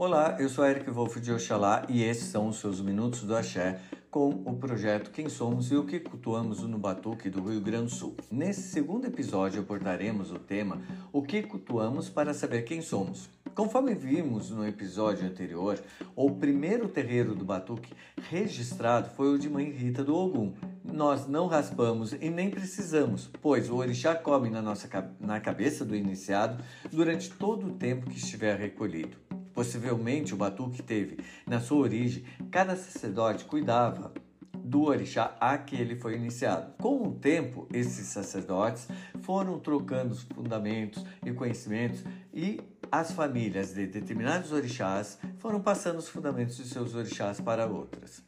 Olá, eu sou Eric Wolff de Oxalá e esses são os seus Minutos do Axé com o projeto Quem Somos e o que cultuamos no Batuque do Rio Grande do Sul. Nesse segundo episódio abordaremos o tema O que cultuamos para saber quem somos. Conforme vimos no episódio anterior, o primeiro terreiro do Batuque registrado foi o de Mãe Rita do Ogum. Nós não raspamos e nem precisamos, pois o orixá come na, nossa, na cabeça do iniciado durante todo o tempo que estiver recolhido. Possivelmente o batuque teve, na sua origem, cada sacerdote cuidava do orixá a que ele foi iniciado. Com o tempo, esses sacerdotes foram trocando os fundamentos e conhecimentos e as famílias de determinados orixás foram passando os fundamentos de seus orixás para outras.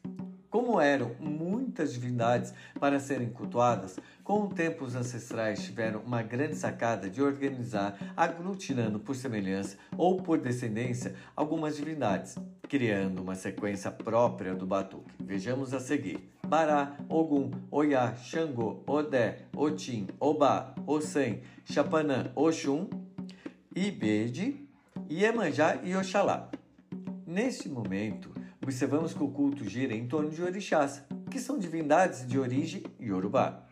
Como eram muitas divindades para serem cultuadas, com o tempo os ancestrais tiveram uma grande sacada de organizar, aglutinando por semelhança ou por descendência algumas divindades, criando uma sequência própria do batuque. Vejamos a seguir. Bará, Ogum, Oiá, Xangô, Odé, Otim, Obá, Ossem, Chapanã, Oxum, Ibede, Iemanjá e Oxalá. Neste momento, observamos que o culto gira em torno de orixás, que são divindades de origem iorubá.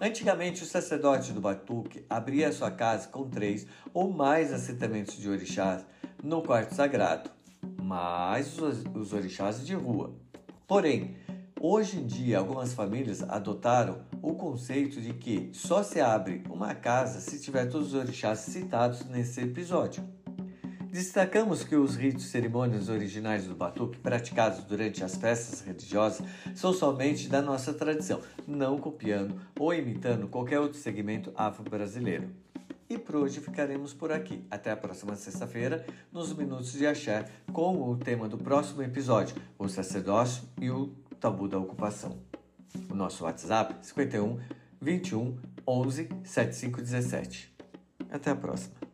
Antigamente, o sacerdote do Batuque abria sua casa com três ou mais assentamentos de orixás no quarto sagrado, mais os orixás de rua. Porém, hoje em dia, algumas famílias adotaram o conceito de que só se abre uma casa se tiver todos os orixás citados nesse episódio. Destacamos que os ritos e cerimônias originais do batuque, praticados durante as festas religiosas, são somente da nossa tradição, não copiando ou imitando qualquer outro segmento afro-brasileiro. E por hoje ficaremos por aqui. Até a próxima sexta-feira, nos Minutos de Axé, com o tema do próximo episódio: o sacerdócio e o tabu da ocupação. O nosso WhatsApp 51 21 11 7517. Até a próxima.